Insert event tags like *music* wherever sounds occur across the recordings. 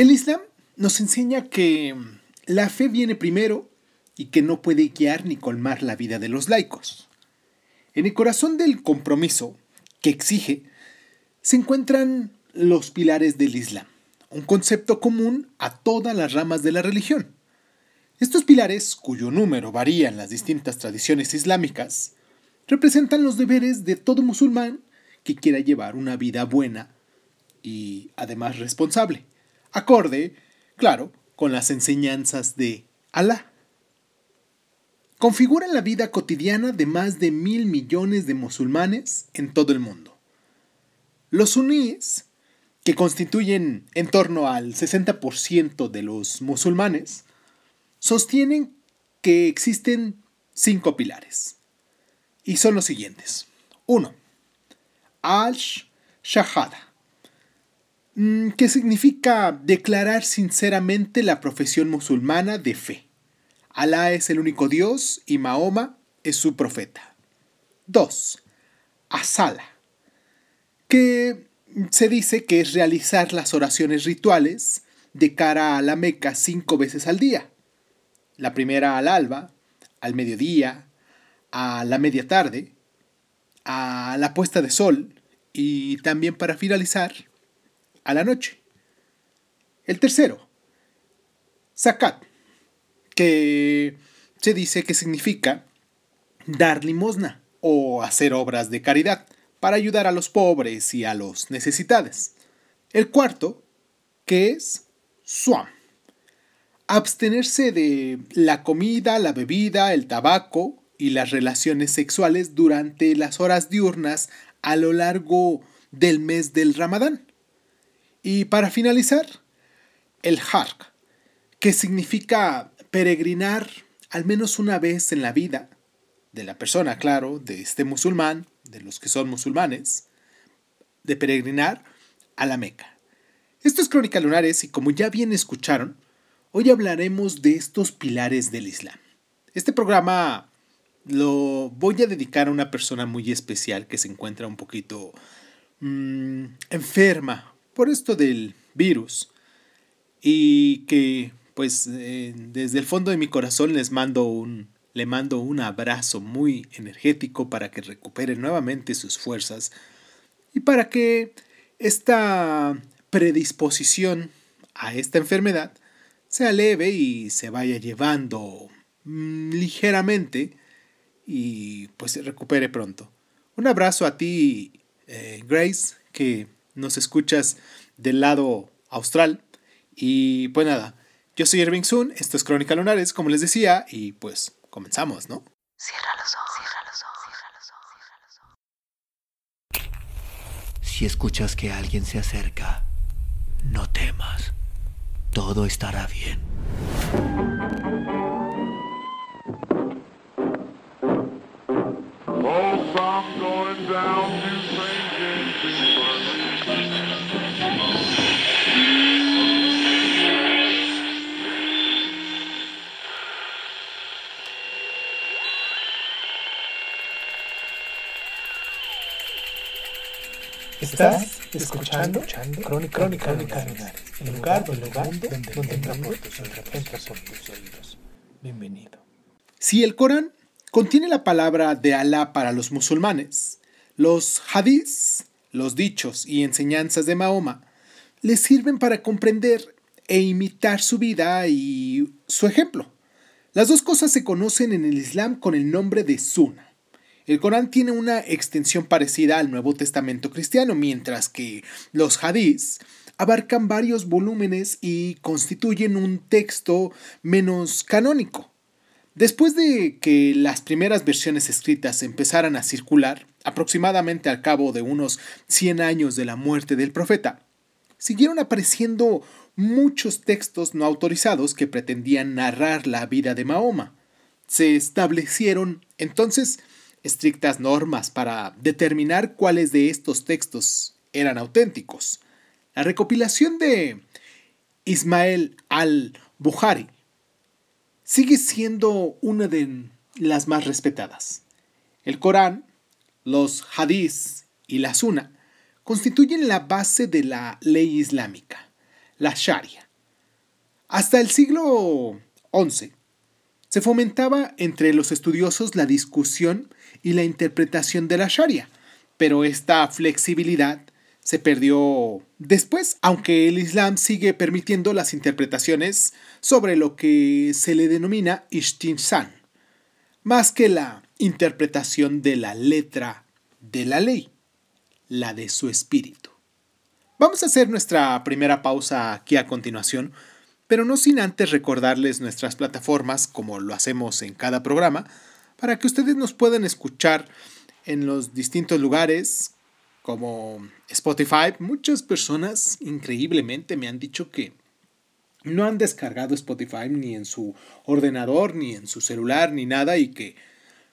El Islam nos enseña que la fe viene primero y que no puede guiar ni colmar la vida de los laicos. En el corazón del compromiso que exige se encuentran los pilares del Islam, un concepto común a todas las ramas de la religión. Estos pilares, cuyo número varía en las distintas tradiciones islámicas, representan los deberes de todo musulmán que quiera llevar una vida buena y además responsable, acorde, claro, con las enseñanzas de Alá. Configuran la vida cotidiana de más de mil millones de musulmanes en todo el mundo. Los suníes, que constituyen en torno al 60% de los musulmanes, sostienen que existen cinco pilares. Y son los siguientes. 1. Al-Shahada, que significa declarar sinceramente la profesión musulmana de fe. Alá es el único Dios y Mahoma es su profeta. 2. Asala, que se dice que es realizar las oraciones rituales de cara a la Meca cinco veces al día. La primera al alba, al mediodía, a la media tarde, a la puesta de sol y también para finalizar a la noche. El tercero, zakat, que se dice que significa dar limosna o hacer obras de caridad para ayudar a los pobres y a los necesitados. El cuarto, que es suam, abstenerse de la comida, la bebida, el tabaco y las relaciones sexuales durante las horas diurnas a lo largo del mes del Ramadán. Y para finalizar, el Hark, que significa peregrinar al menos una vez en la vida de la persona, claro, de este musulmán, de los que son musulmanes, de peregrinar a la Meca. Esto es Crónica Lunares y como ya bien escucharon, hoy hablaremos de estos pilares del Islam. Este programa lo voy a dedicar a una persona muy especial que se encuentra un poquito mm, enferma por esto del virus y que pues eh, desde el fondo de mi corazón les mando un le mando un abrazo muy energético para que recupere nuevamente sus fuerzas y para que esta predisposición a esta enfermedad sea leve y se vaya llevando mm, ligeramente y pues se recupere pronto. Un abrazo a ti, eh, Grace, que nos escuchas del lado austral. Y pues nada, yo soy Irving Sun, esto es Crónica Lunares, como les decía, y pues Comenzamos, ¿no? Cierra los ojos, cierra los ojos, cierra los ojos, cierra los ojos. Si escuchas que alguien se acerca, no temas. Todo estará bien. Escuchando, Crónica, Crónica, Crónica el lugar, el lugar donde, donde entra por tus oídos. Bienvenido. Si el Corán contiene la palabra de Alá para los musulmanes, los hadís, los dichos y enseñanzas de Mahoma, les sirven para comprender e imitar su vida y su ejemplo. Las dos cosas se conocen en el Islam con el nombre de Sunnah. El Corán tiene una extensión parecida al Nuevo Testamento cristiano, mientras que los hadís abarcan varios volúmenes y constituyen un texto menos canónico. Después de que las primeras versiones escritas empezaran a circular, aproximadamente al cabo de unos 100 años de la muerte del profeta, siguieron apareciendo muchos textos no autorizados que pretendían narrar la vida de Mahoma. Se establecieron entonces estrictas normas para determinar cuáles de estos textos eran auténticos. La recopilación de Ismael al-Bukhari sigue siendo una de las más respetadas. El Corán, los hadís y la Sunna constituyen la base de la ley islámica, la Sharia, Hasta el siglo XI se fomentaba entre los estudiosos la discusión y la interpretación de la Sharia, pero esta flexibilidad se perdió después, aunque el Islam sigue permitiendo las interpretaciones sobre lo que se le denomina Ishtinsan, más que la interpretación de la letra de la ley, la de su espíritu. Vamos a hacer nuestra primera pausa aquí a continuación, pero no sin antes recordarles nuestras plataformas, como lo hacemos en cada programa, para que ustedes nos puedan escuchar en los distintos lugares como Spotify. Muchas personas increíblemente me han dicho que no han descargado Spotify ni en su ordenador, ni en su celular, ni nada y que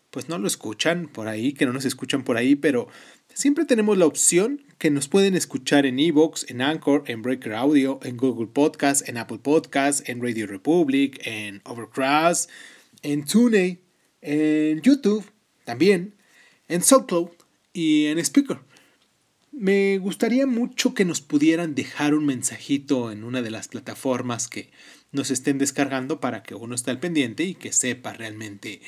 pues no lo escuchan por ahí, que no nos escuchan por ahí, pero siempre tenemos la opción que nos pueden escuchar en Evox, en Anchor, en Breaker Audio, en Google Podcast, en Apple Podcast, en Radio Republic, en Overcast, en TuneIn, en YouTube también, en SoundCloud y en Speaker. Me gustaría mucho que nos pudieran dejar un mensajito en una de las plataformas que nos estén descargando para que uno esté al pendiente y que sepa realmente,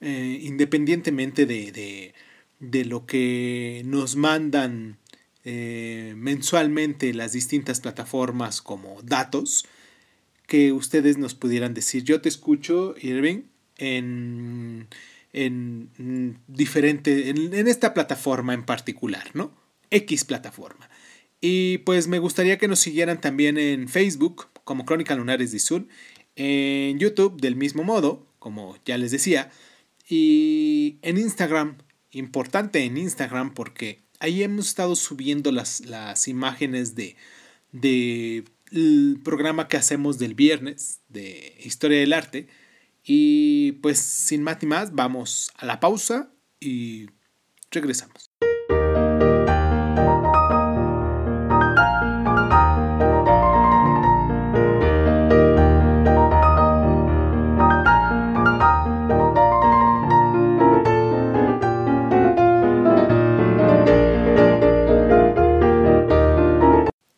eh, independientemente de, de, lo que nos mandan eh, mensualmente las distintas plataformas como datos, que ustedes nos pudieran decir, yo te escucho, Irving, en, en diferente, en, en esta plataforma en particular, ¿no? X plataforma. Y pues me gustaría que nos siguieran también en Facebook como Crónica Lunares de Sur, en YouTube del mismo modo, como ya les decía, y en Instagram, importante en Instagram porque ahí hemos estado subiendo las, las imágenes de, de el programa que hacemos del viernes de Historia del Arte. Y pues sin más ni más, vamos a la pausa y regresamos.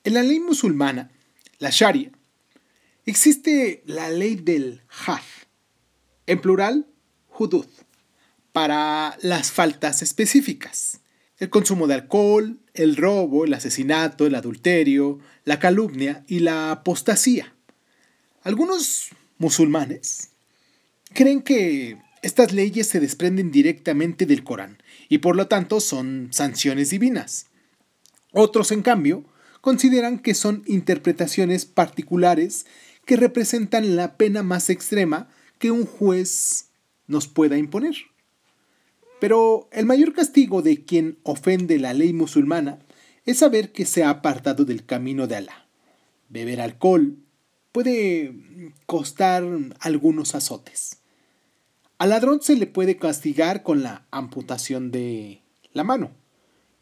En la ley musulmana, la Sharia, existe la ley del Had, en plural, hudud, para las faltas específicas. El consumo de alcohol, el robo, el asesinato, el adulterio, la calumnia y la apostasía. Algunos musulmanes creen que estas leyes se desprenden directamente del Corán y por lo tanto son sanciones divinas. Otros, en cambio, consideran que son interpretaciones particulares que representan la pena más extrema que un juez nos pueda imponer. Pero el mayor castigo de quien ofende la ley musulmana es saber que se ha apartado del camino de Alá. Beber alcohol puede costar algunos azotes. Al ladrón se le puede castigar con la amputación de la mano.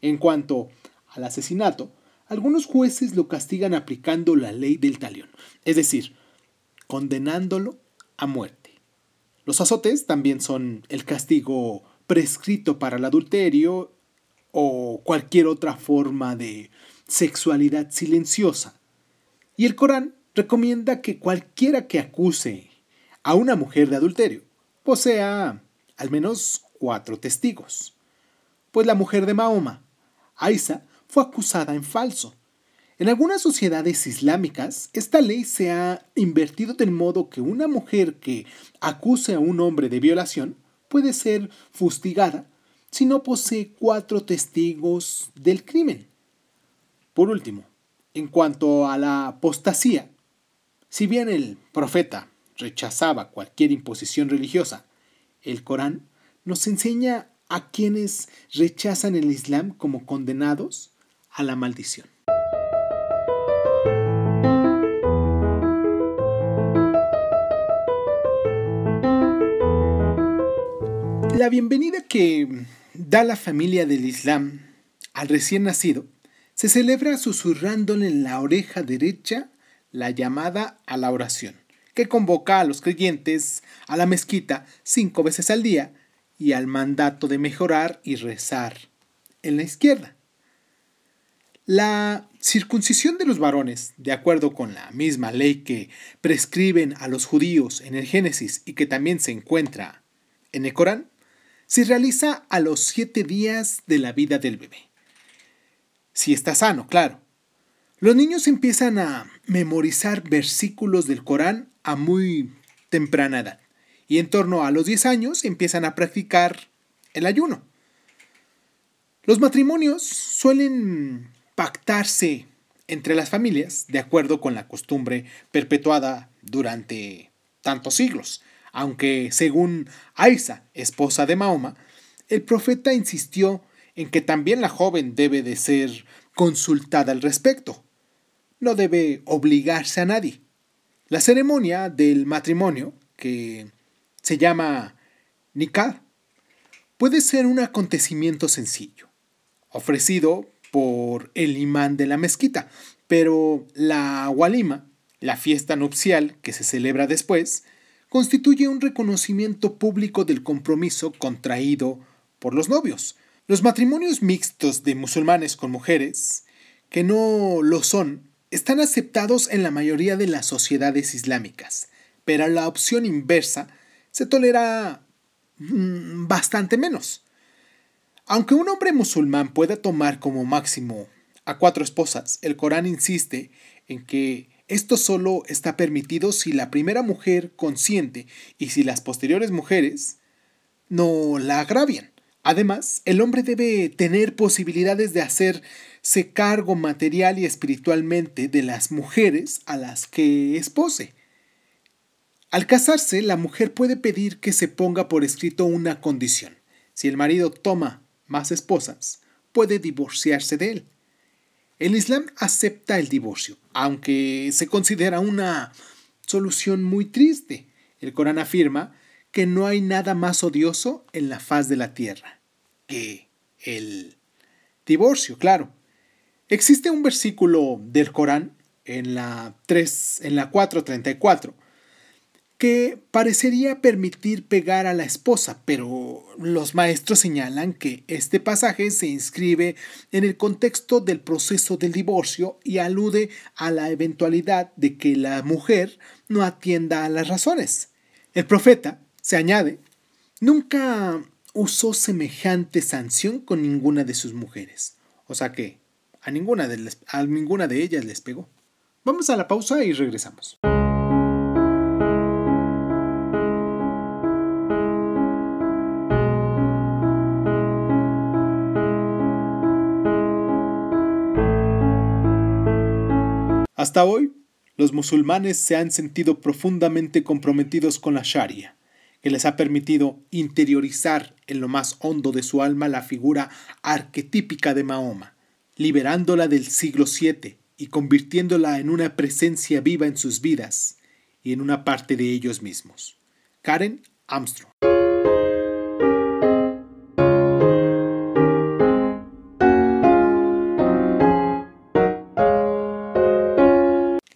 En cuanto al asesinato, algunos jueces lo castigan aplicando la ley del talión, es decir, condenándolo a muerte. Los azotes también son el castigo prescrito para el adulterio o cualquier otra forma de sexualidad silenciosa. Y el Corán recomienda que cualquiera que acuse a una mujer de adulterio posea al menos cuatro testigos. Pues la mujer de Mahoma, Aisa, fue acusada en falso. En algunas sociedades islámicas, esta ley se ha invertido del modo que una mujer que acuse a un hombre de violación puede ser fustigada si no posee cuatro testigos del crimen. Por último, en cuanto a la apostasía, si bien el profeta rechazaba cualquier imposición religiosa, el Corán nos enseña a quienes rechazan el Islam como condenados a la maldición. La bienvenida que da la familia del Islam al recién nacido se celebra susurrándole en la oreja derecha la llamada a la oración, que convoca a los creyentes a la mezquita cinco veces al día y al mandato de mejorar y rezar en la izquierda. La circuncisión de los varones, de acuerdo con la misma ley que prescriben a los judíos en el Génesis y que también se encuentra en el Corán, se realiza a los siete días de la vida del bebé. Si está sano, claro. Los niños empiezan a memorizar versículos del Corán a muy temprana edad y en torno a los 10 años empiezan a practicar el ayuno. Los matrimonios suelen pactarse entre las familias de acuerdo con la costumbre perpetuada durante tantos siglos, aunque según Aisa, esposa de Mahoma, el profeta insistió en que también la joven debe de ser consultada al respecto. No debe obligarse a nadie. La ceremonia del matrimonio, que se llama nikah, puede ser un acontecimiento sencillo, ofrecido por el imán de la mezquita, pero la walima, la fiesta nupcial que se celebra después, constituye un reconocimiento público del compromiso contraído por los novios. Los matrimonios mixtos de musulmanes con mujeres, que no lo son, están aceptados en la mayoría de las sociedades islámicas, pero la opción inversa se tolera mm, bastante menos. Aunque un hombre musulmán pueda tomar como máximo a cuatro esposas, el Corán insiste en que esto solo está permitido si la primera mujer consiente y si las posteriores mujeres no la agravian. Además, el hombre debe tener posibilidades de hacerse cargo material y espiritualmente de las mujeres a las que espose. Al casarse, la mujer puede pedir que se ponga por escrito una condición. Si el marido toma más esposas, puede divorciarse de él. El Islam acepta el divorcio, aunque se considera una solución muy triste. El Corán afirma que no hay nada más odioso en la faz de la tierra que el divorcio, claro. Existe un versículo del Corán en la 3 en la 434 que parecería permitir pegar a la esposa, pero los maestros señalan que este pasaje se inscribe en el contexto del proceso del divorcio y alude a la eventualidad de que la mujer no atienda a las razones. El profeta, se añade, nunca usó semejante sanción con ninguna de sus mujeres. O sea que a ninguna de, a ninguna de ellas les pegó. Vamos a la pausa y regresamos. Hasta hoy, los musulmanes se han sentido profundamente comprometidos con la Sharia, que les ha permitido interiorizar en lo más hondo de su alma la figura arquetípica de Mahoma, liberándola del siglo VII y convirtiéndola en una presencia viva en sus vidas y en una parte de ellos mismos. Karen Armstrong.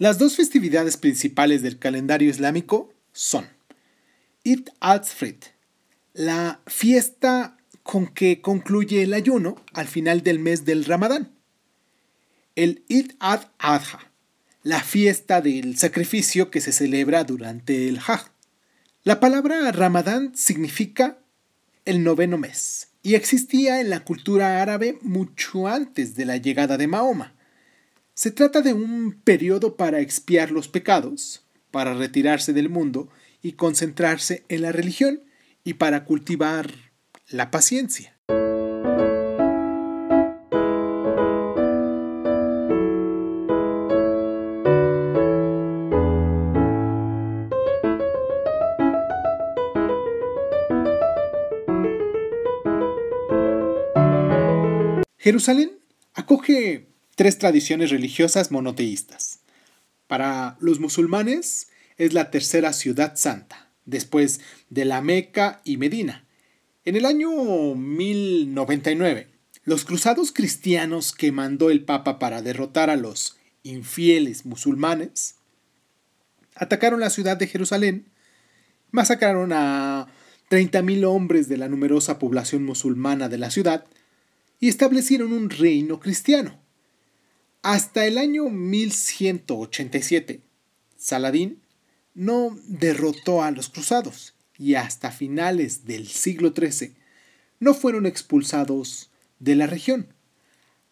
Las dos festividades principales del calendario islámico son Eid al-Fitr, la fiesta con que concluye el ayuno al final del mes del Ramadán. El Eid al-Adha, la fiesta del sacrificio que se celebra durante el Hajj. La palabra Ramadán significa el noveno mes y existía en la cultura árabe mucho antes de la llegada de Mahoma. Se trata de un periodo para expiar los pecados, para retirarse del mundo y concentrarse en la religión y para cultivar la paciencia. Jerusalén acoge tres tradiciones religiosas monoteístas. Para los musulmanes es la tercera ciudad santa, después de la Meca y Medina. En el año 1099, los cruzados cristianos que mandó el Papa para derrotar a los infieles musulmanes atacaron la ciudad de Jerusalén, masacraron a 30.000 hombres de la numerosa población musulmana de la ciudad y establecieron un reino cristiano. Hasta el año 1187, Saladín no derrotó a los cruzados y hasta finales del siglo XIII no fueron expulsados de la región.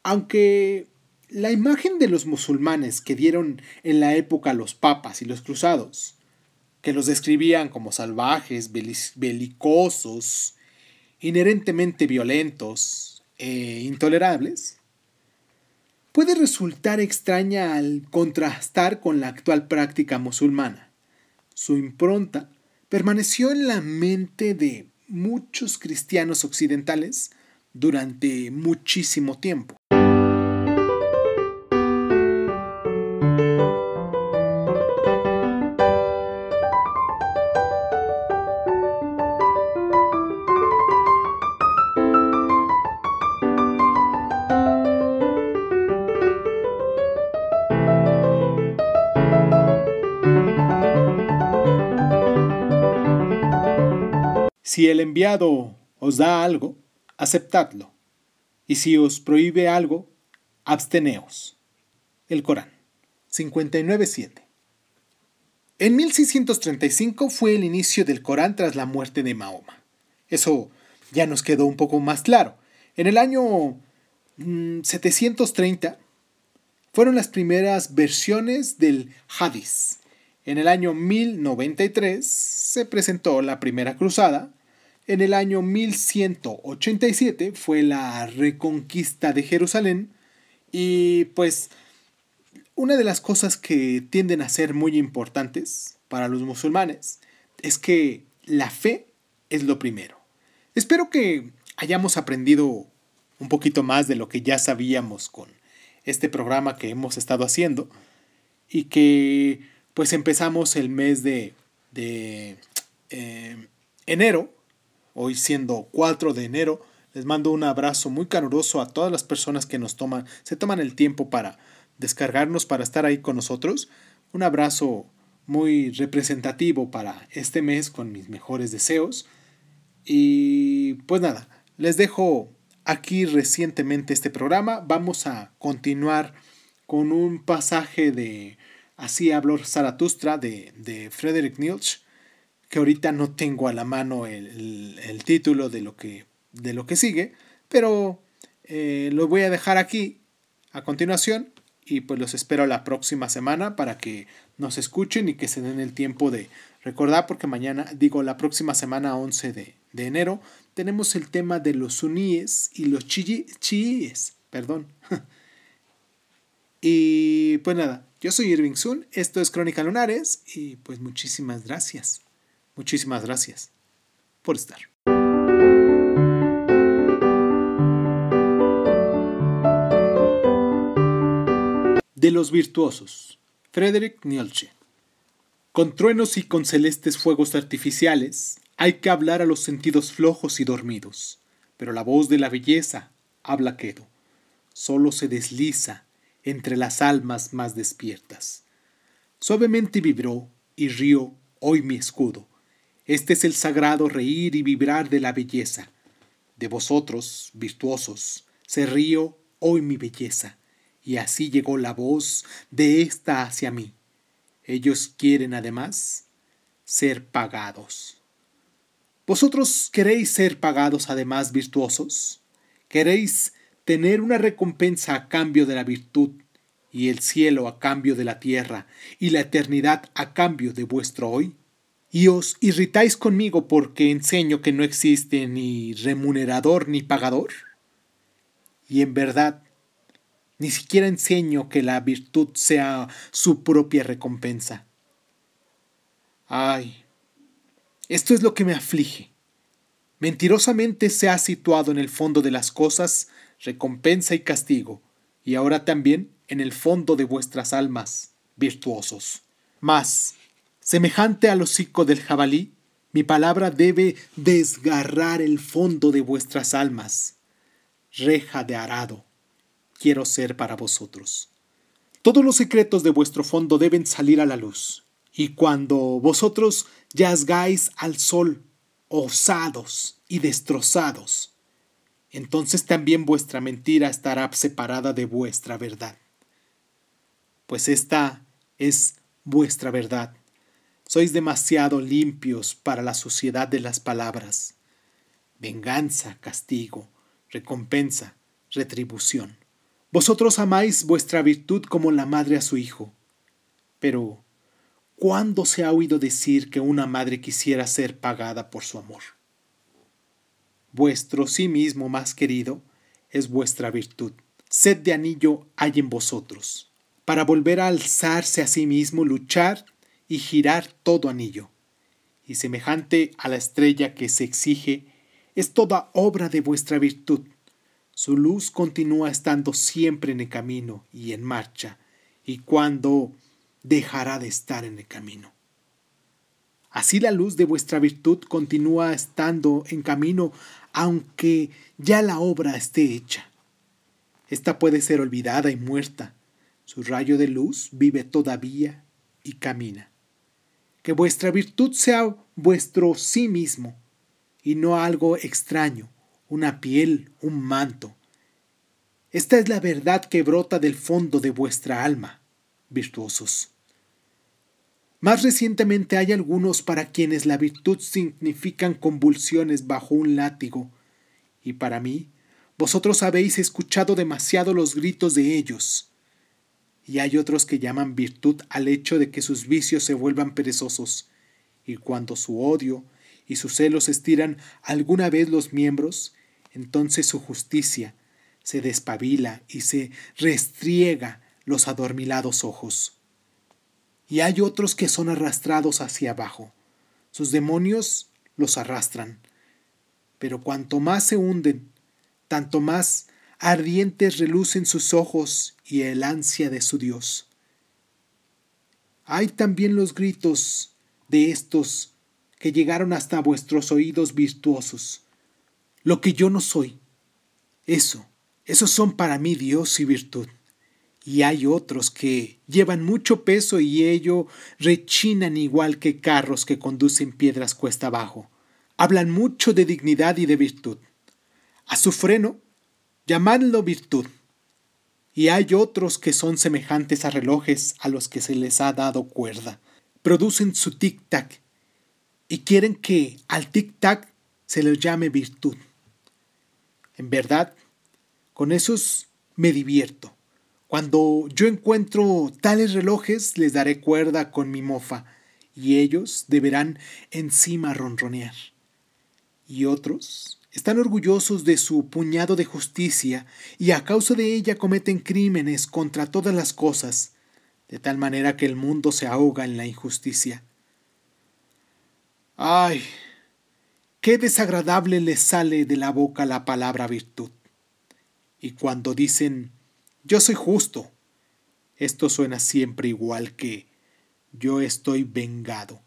Aunque la imagen de los musulmanes que dieron en la época los papas y los cruzados, que los describían como salvajes, belicosos, inherentemente violentos e intolerables, puede resultar extraña al contrastar con la actual práctica musulmana. Su impronta permaneció en la mente de muchos cristianos occidentales durante muchísimo tiempo. Si el enviado os da algo, aceptadlo, y si os prohíbe algo, absteneos. El Corán 59.7 En 1635 fue el inicio del Corán tras la muerte de Mahoma. Eso ya nos quedó un poco más claro. En el año 730 mm, fueron las primeras versiones del Hadith. En el año 1093 se presentó la primera cruzada en el año 1187 fue la reconquista de Jerusalén y pues una de las cosas que tienden a ser muy importantes para los musulmanes es que la fe es lo primero. Espero que hayamos aprendido un poquito más de lo que ya sabíamos con este programa que hemos estado haciendo y que pues empezamos el mes de, de eh, enero hoy siendo 4 de enero. Les mando un abrazo muy caluroso a todas las personas que nos toman, se toman el tiempo para descargarnos, para estar ahí con nosotros. Un abrazo muy representativo para este mes con mis mejores deseos. Y pues nada, les dejo aquí recientemente este programa. Vamos a continuar con un pasaje de Así habló Zaratustra de, de Friedrich Nietzsche que ahorita no tengo a la mano el, título de lo, que, de lo que sigue, pero eh, lo voy a dejar aquí a continuación y pues los espero la próxima semana para que nos escuchen y que se den el tiempo de recordar porque mañana, digo la próxima semana 11 de, enero, tenemos el tema de los suníes y los chiíes, perdón. *laughs* y pues nada, yo soy Irving Sun, esto es Crónica Lunares y pues muchísimas gracias. Muchísimas gracias por estar. De los virtuosos. Frederick Nietzsche. Con truenos y con celestes fuegos artificiales hay que hablar a los sentidos flojos y dormidos, pero la voz de la belleza habla quedo, solo se desliza entre las almas más despiertas. Suavemente vibró y rió hoy mi escudo, este es el sagrado reír y vibrar de la belleza. De vosotros, virtuosos, se río hoy mi belleza. Y así llegó la voz de ésta hacia mí. Ellos quieren además ser pagados. ¿Vosotros queréis ser pagados además virtuosos? ¿Queréis tener una recompensa a cambio de la virtud y el cielo a cambio de la tierra y la eternidad a cambio de vuestro hoy? Y os irritáis conmigo porque enseño que no existe ni remunerador ni pagador? Y en verdad, ni siquiera enseño que la virtud sea su propia recompensa. Ay, esto es lo que me aflige. Mentirosamente se ha situado en el fondo de las cosas recompensa y castigo, y ahora también en el fondo de vuestras almas, virtuosos. Mas, Semejante al hocico del jabalí, mi palabra debe desgarrar el fondo de vuestras almas. Reja de arado, quiero ser para vosotros. Todos los secretos de vuestro fondo deben salir a la luz, y cuando vosotros yazgáis al sol, osados y destrozados, entonces también vuestra mentira estará separada de vuestra verdad. pues esta es vuestra verdad. Sois demasiado limpios para la suciedad de las palabras. Venganza, castigo, recompensa, retribución. Vosotros amáis vuestra virtud como la madre a su hijo. Pero, ¿cuándo se ha oído decir que una madre quisiera ser pagada por su amor? Vuestro sí mismo más querido es vuestra virtud. Sed de anillo hay en vosotros, para volver a alzarse a sí mismo, luchar y girar todo anillo. Y semejante a la estrella que se exige, es toda obra de vuestra virtud. Su luz continúa estando siempre en el camino y en marcha, y cuando dejará de estar en el camino. Así la luz de vuestra virtud continúa estando en camino, aunque ya la obra esté hecha. Esta puede ser olvidada y muerta. Su rayo de luz vive todavía y camina. Que vuestra virtud sea vuestro sí mismo, y no algo extraño, una piel, un manto. Esta es la verdad que brota del fondo de vuestra alma, virtuosos. Más recientemente hay algunos para quienes la virtud significan convulsiones bajo un látigo, y para mí, vosotros habéis escuchado demasiado los gritos de ellos. Y hay otros que llaman virtud al hecho de que sus vicios se vuelvan perezosos, y cuando su odio y sus celos estiran alguna vez los miembros, entonces su justicia se despabila y se restriega los adormilados ojos. Y hay otros que son arrastrados hacia abajo. Sus demonios los arrastran. Pero cuanto más se hunden, tanto más ardientes relucen sus ojos y el ansia de su Dios. Hay también los gritos de estos que llegaron hasta vuestros oídos virtuosos. Lo que yo no soy. Eso, esos son para mí Dios y virtud. Y hay otros que llevan mucho peso y ello rechinan igual que carros que conducen piedras cuesta abajo. Hablan mucho de dignidad y de virtud. A su freno, llamadlo virtud. Y hay otros que son semejantes a relojes a los que se les ha dado cuerda. Producen su tic-tac y quieren que al tic-tac se les llame virtud. En verdad, con esos me divierto. Cuando yo encuentro tales relojes, les daré cuerda con mi mofa, y ellos deberán encima ronronear. Y otros están orgullosos de su puñado de justicia, y a causa de ella cometen crímenes contra todas las cosas, de tal manera que el mundo se ahoga en la injusticia. Ay, qué desagradable les sale de la boca la palabra virtud. Y cuando dicen, yo soy justo, esto suena siempre igual que, yo estoy vengado.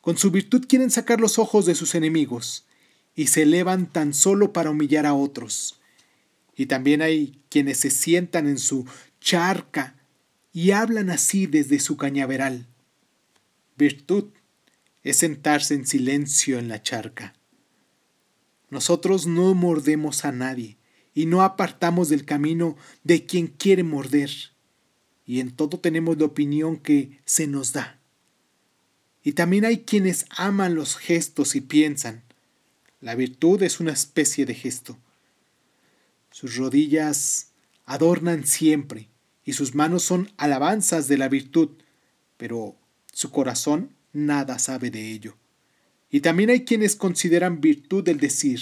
Con su virtud quieren sacar los ojos de sus enemigos y se elevan tan solo para humillar a otros. Y también hay quienes se sientan en su charca y hablan así desde su cañaveral. Virtud es sentarse en silencio en la charca. Nosotros no mordemos a nadie y no apartamos del camino de quien quiere morder, y en todo tenemos la opinión que se nos da. Y también hay quienes aman los gestos y piensan, la virtud es una especie de gesto. Sus rodillas adornan siempre, y sus manos son alabanzas de la virtud, pero su corazón nada sabe de ello. Y también hay quienes consideran virtud el decir,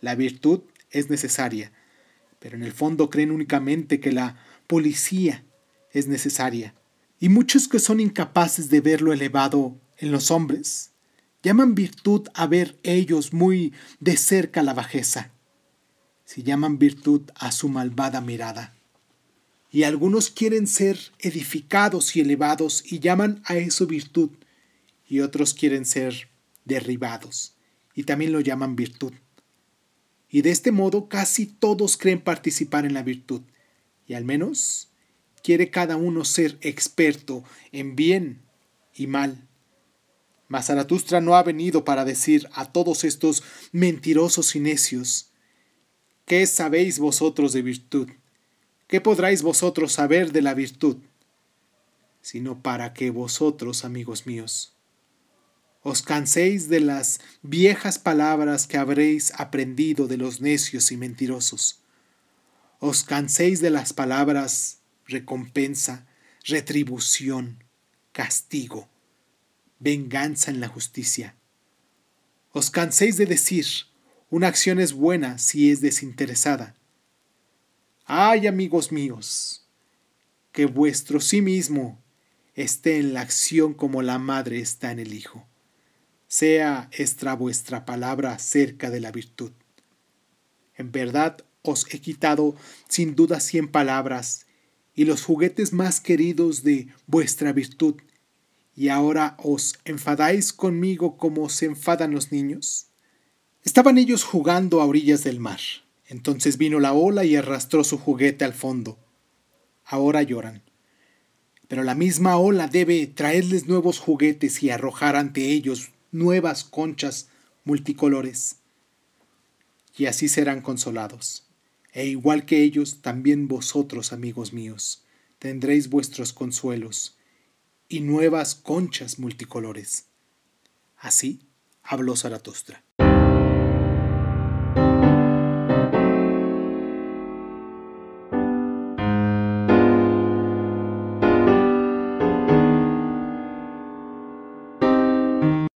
la virtud es necesaria, pero en el fondo creen únicamente que la policía es necesaria. Y muchos que son incapaces de ver lo elevado en los hombres, llaman virtud a ver ellos muy de cerca la bajeza. Si llaman virtud a su malvada mirada. Y algunos quieren ser edificados y elevados y llaman a eso virtud, y otros quieren ser derribados y también lo llaman virtud. Y de este modo casi todos creen participar en la virtud y al menos quiere cada uno ser experto en bien y mal. Mas Zaratustra no ha venido para decir a todos estos mentirosos y necios, ¿qué sabéis vosotros de virtud? ¿Qué podráis vosotros saber de la virtud? sino para que vosotros, amigos míos, os canséis de las viejas palabras que habréis aprendido de los necios y mentirosos. Os canséis de las palabras recompensa, retribución, castigo, venganza en la justicia. Os canséis de decir, una acción es buena si es desinteresada. Ay, amigos míos, que vuestro sí mismo esté en la acción como la madre está en el hijo. Sea esta vuestra palabra acerca de la virtud. En verdad os he quitado sin duda cien palabras y los juguetes más queridos de vuestra virtud, y ahora os enfadáis conmigo como se enfadan los niños. Estaban ellos jugando a orillas del mar. Entonces vino la ola y arrastró su juguete al fondo. Ahora lloran pero la misma ola debe traerles nuevos juguetes y arrojar ante ellos nuevas conchas multicolores. Y así serán consolados. E igual que ellos, también vosotros, amigos míos, tendréis vuestros consuelos y nuevas conchas multicolores. Así habló Zaratustra.